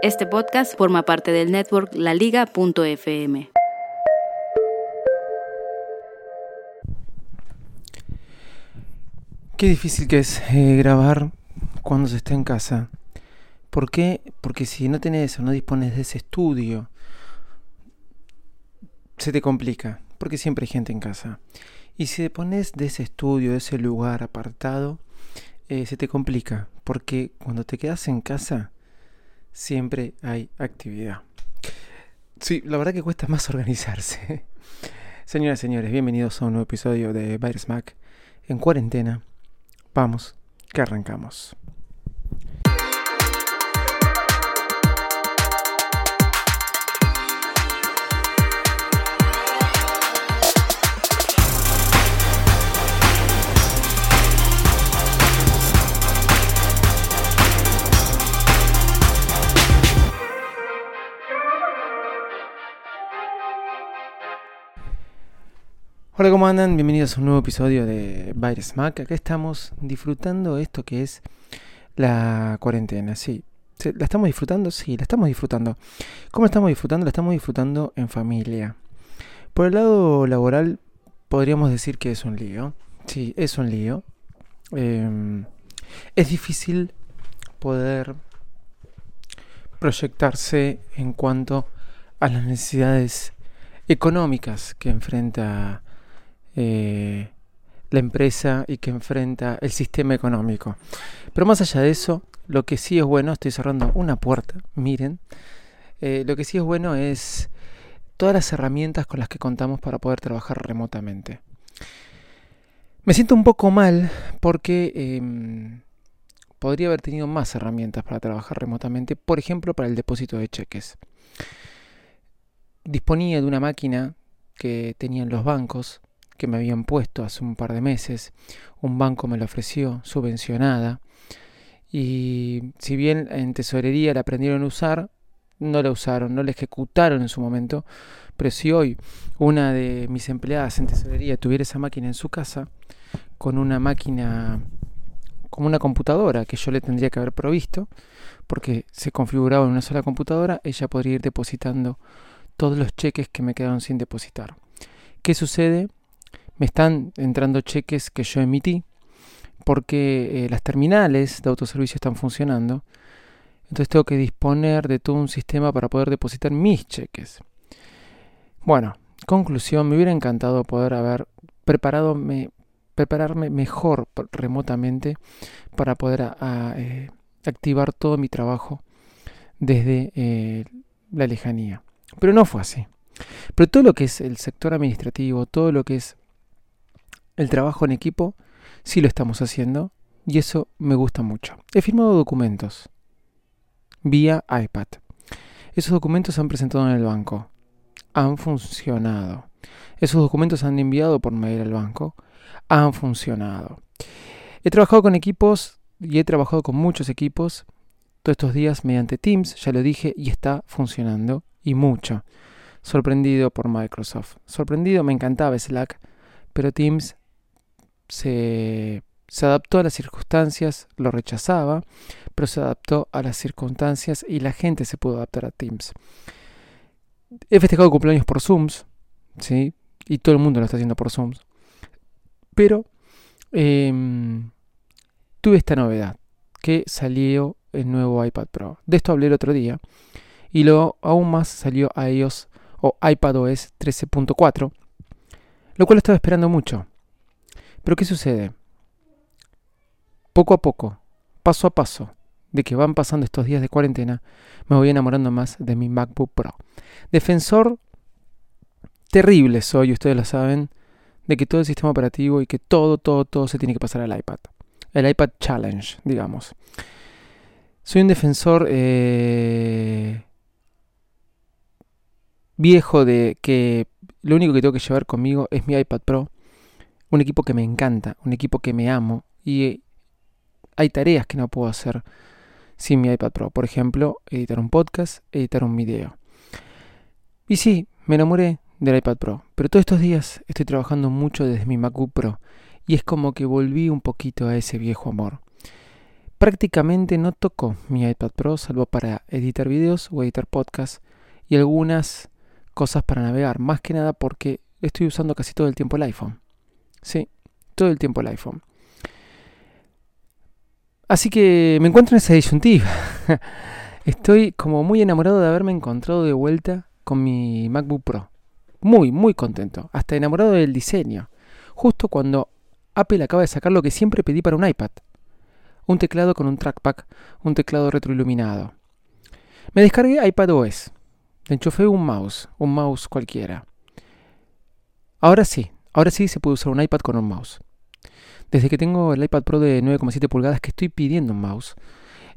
Este podcast forma parte del network laliga.fm. Qué difícil que es eh, grabar cuando se está en casa. ¿Por qué? Porque si no tenés o no dispones de ese estudio, se te complica, porque siempre hay gente en casa. Y si te pones de ese estudio, de ese lugar apartado, eh, se te complica, porque cuando te quedas en casa, siempre hay actividad. Sí, la verdad que cuesta más organizarse. Señoras y señores, bienvenidos a un nuevo episodio de Virus Mac en cuarentena. Vamos, que arrancamos. Hola, ¿cómo andan? Bienvenidos a un nuevo episodio de Virus Mac. Acá estamos disfrutando esto que es la cuarentena. Sí, ¿la estamos disfrutando? Sí, la estamos disfrutando. ¿Cómo la estamos disfrutando? La estamos disfrutando en familia. Por el lado laboral, podríamos decir que es un lío. Sí, es un lío. Em, es difícil poder proyectarse en cuanto a las necesidades económicas que enfrenta eh, la empresa y que enfrenta el sistema económico. Pero más allá de eso, lo que sí es bueno, estoy cerrando una puerta, miren, eh, lo que sí es bueno es todas las herramientas con las que contamos para poder trabajar remotamente. Me siento un poco mal porque em, podría haber tenido más herramientas para trabajar remotamente, por ejemplo, para el depósito de cheques. Disponía de una máquina que tenían los bancos que me habían puesto hace un par de meses. Un banco me la ofreció subvencionada. Y si bien en tesorería la aprendieron a usar, no la usaron, no la ejecutaron en su momento. Pero si hoy una de mis empleadas en tesorería tuviera esa máquina en su casa, con una máquina como una computadora que yo le tendría que haber provisto, porque se configuraba en una sola computadora, ella podría ir depositando todos los cheques que me quedaron sin depositar. ¿Qué sucede? Me están entrando cheques que yo emití porque eh, las terminales de autoservicio están funcionando. Entonces tengo que disponer de todo un sistema para poder depositar mis cheques. Bueno, conclusión, me hubiera encantado poder haber preparado prepararme mejor remotamente para poder eh, activar todo mi trabajo desde eh, la lejanía. Pero no fue así. Pero todo lo que es el sector administrativo, todo lo que es el trabajo en equipo sí lo estamos haciendo y eso me gusta mucho. He firmado documentos vía iPad. Esos documentos se han presentado en el banco. Han funcionado. Esos documentos se han enviado por mail al banco. Han funcionado. He trabajado con equipos y he trabajado con muchos equipos todos estos días mediante Teams, ya lo dije, y está funcionando y mucho. Sorprendido por Microsoft. Sorprendido, me encantaba Slack, pero Teams se, adaptó a las circunstancias, lo rechazaba, pero se adaptó a las circunstancias y la gente se pudo adaptar a Teams. He festejado cumpleaños por Zooms, ¿sí? Y todo el mundo lo está haciendo por Zooms. Pero em, tuve esta novedad, que salió el nuevo iPad Pro. De esto hablé el otro día. Y luego aún más salió iOS o iPadOS 13.4, lo cual estaba esperando mucho. Pero ¿qué sucede? Poco a poco, paso a paso, de que van pasando estos días de cuarentena, me voy enamorando más de mi MacBook Pro. Defensor terrible soy, ustedes lo saben, de que todo el sistema operativo y que todo, todo, todo se tiene que pasar al iPad. El iPad Challenge, digamos. Soy un defensor eh, viejo de que lo único que tengo que llevar conmigo es mi iPad Pro. Un equipo que me encanta, un equipo que me amo y hay tareas que no puedo hacer sin mi iPad Pro. Por ejemplo, editar un podcast, editar un video. Y sí, me enamoré del iPad Pro, pero todos estos días estoy trabajando mucho desde mi MacBook Pro y es como que volví un poquito a ese viejo amor. Prácticamente no toco mi iPad Pro salvo para editar videos o editar podcasts y algunas cosas para navegar, más que nada porque estoy usando casi todo el tiempo el iPhone. Sí, todo el tiempo el iPhone. Así que me encuentro en esa disyuntiva. Estoy como muy enamorado de haberme encontrado de vuelta con mi MacBook Pro. Muy, muy contento. Hasta enamorado del diseño. Justo cuando Apple acaba de sacar lo que siempre pedí para un iPad. Un teclado con un trackpad, un teclado retroiluminado. Me descargué iPadOS. Le enchufé un mouse, un mouse cualquiera. Ahora sí, ahora sí se puede usar un iPad con un mouse. Desde que tengo el iPad Pro de 9,7 pulgadas que estoy pidiendo un mouse,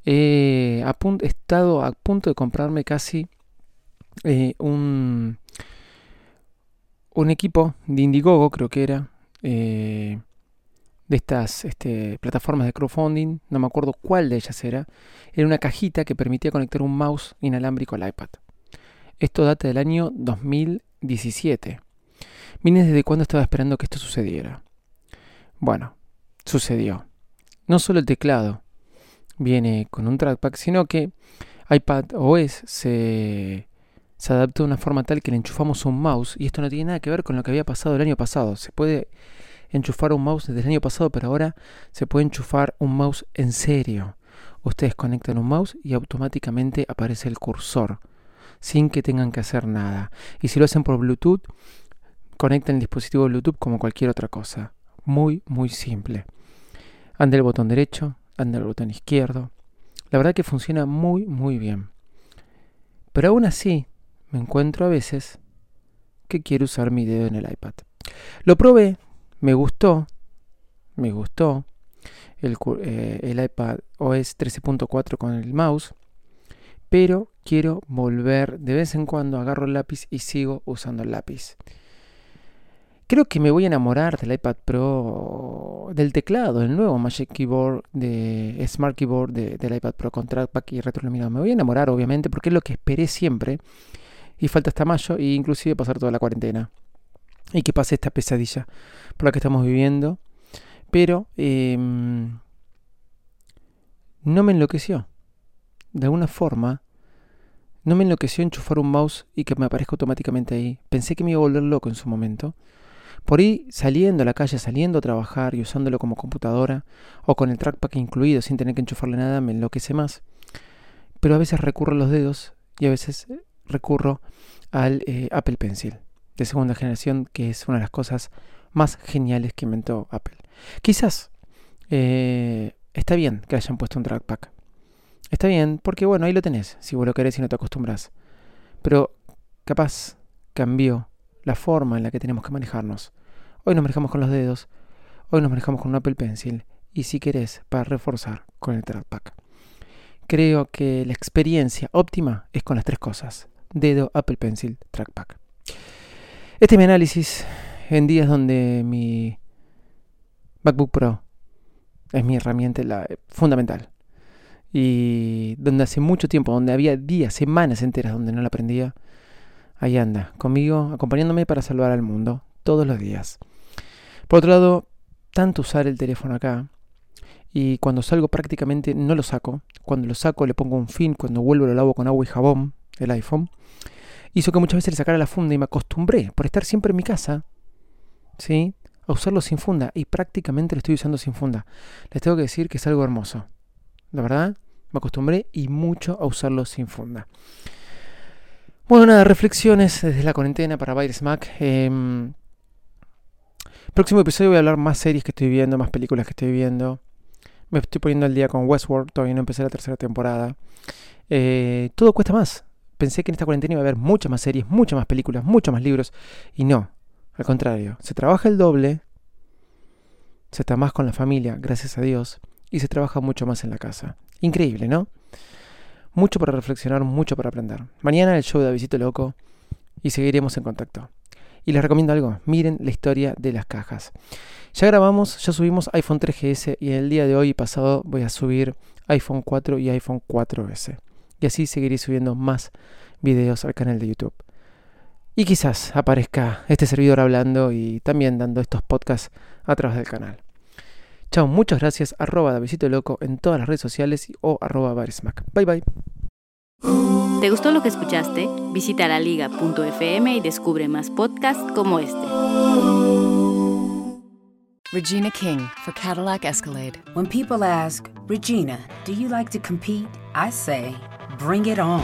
he estado a punto de comprarme casi eh, un, un equipo de Indiegogo, creo que era, eh, de estas este, plataformas de crowdfunding, no me acuerdo cuál de ellas era, era una cajita que permitía conectar un mouse inalámbrico al iPad. Esto data del año 2017. Miren desde cuándo estaba esperando que esto sucediera. Bueno, sucedió. No solo el teclado viene con un trackpad, sino que iPad OS se, se adaptó de una forma tal que le enchufamos un mouse y esto no tiene nada que ver con lo que había pasado el año pasado. Se puede enchufar un mouse desde el año pasado, pero ahora se puede enchufar un mouse en serio. Ustedes conectan un mouse y automáticamente aparece el cursor sin que tengan que hacer nada. Y si lo hacen por Bluetooth, conecten el dispositivo Bluetooth como cualquier otra cosa. Muy, muy simple. Anda el botón derecho, anda el botón izquierdo. La verdad que funciona muy, muy bien. Pero aún así, me encuentro a veces que quiero usar mi dedo en el iPad. Lo probé, me gustó, me gustó el, eh, el iPad OS 13.4 con el mouse, pero quiero volver, de vez en cuando agarro el lápiz y sigo usando el lápiz. Creo que me voy a enamorar del iPad Pro, del teclado, el nuevo Magic Keyboard, de Smart Keyboard del iPad Pro con trackpad y retroiluminado. Me voy a enamorar, obviamente, porque es lo que esperé siempre. Y falta hasta mayo e inclusive pasar toda la cuarentena. Y que pase esta pesadilla por la que estamos viviendo. Pero em, no me enloqueció. De alguna forma, no me enloqueció enchufar un mouse y que me aparezca automáticamente ahí. Pensé que me iba a volver loco en su momento. Por ahí saliendo a la calle, saliendo a trabajar y usándolo como computadora o con el trackpad incluido sin tener que enchufarle nada, me enloquece más. Pero a veces recurro a los dedos y a veces eh, recurro al eh, Apple Pencil de segunda generación, que es una de las cosas más geniales que inventó Apple. Quizás eh, está bien que hayan puesto un trackpad. Está bien, porque bueno, ahí lo tenés, si vos lo querés y no te acostumbras. Pero capaz cambió la forma en la que tenemos que manejarnos. Hoy nos manejamos con los dedos, hoy nos manejamos con un Apple Pencil y si querés para reforzar con el trackpad. Creo que la experiencia óptima es con las tres cosas. Dedo, Apple Pencil, trackpad. Este es mi análisis en días donde mi MacBook Pro es mi herramienta la, fundamental. Y donde hace mucho tiempo, donde había días, semanas enteras donde no la aprendía, ahí anda, conmigo, acompañándome para salvar al mundo, todos los días. Por otro lado, tanto usar el teléfono acá, y cuando salgo prácticamente no lo saco. Cuando lo saco le pongo un fin, cuando vuelvo lo lavo con agua y jabón, el iPhone. Hizo que muchas veces le sacara la funda y me acostumbré, por estar siempre en mi casa, ¿sí? A usarlo sin funda. Y prácticamente lo estoy usando sin funda. Les tengo que decir que es algo hermoso. La verdad, me acostumbré y mucho a usarlo sin funda. Bueno, nada, reflexiones desde la cuarentena para Virus Mac. Em, próximo episodio voy a hablar más series que estoy viendo, más películas que estoy viendo. Me estoy poniendo al día con Westworld, todavía no empecé la tercera temporada. Eh, todo cuesta más. Pensé que en esta cuarentena iba a haber muchas más series, muchas más películas, muchos más libros. Y no, Al contrario, se trabaja el doble, se está más con la familia, gracias a Dios, y se trabaja mucho más en la casa. Increíble, ¿no? Mucho para reflexionar, mucho para aprender. Mañana el show de Avisito Loco y seguiremos en contacto. Y les recomiendo algo, miren la historia de las cajas. Ya grabamos, ya subimos iPhone 3GS y el día de hoy pasado voy a subir iPhone 4 y iPhone 4S. Y así seguiré subiendo más videos al canal de YouTube. Y quizás aparezca este servidor hablando y también dando estos podcasts a través del canal. Chao, muchas gracias, arroba Davidito Loco en todas las redes sociales o arroba Barismac. Bye bye. ¿Te gustó lo que escuchaste? Visita laliga.fm y descubre más podcasts como este. Regina King for Cadillac Escalade. When people ask, Regina, do you like to compete? I say, bring it on.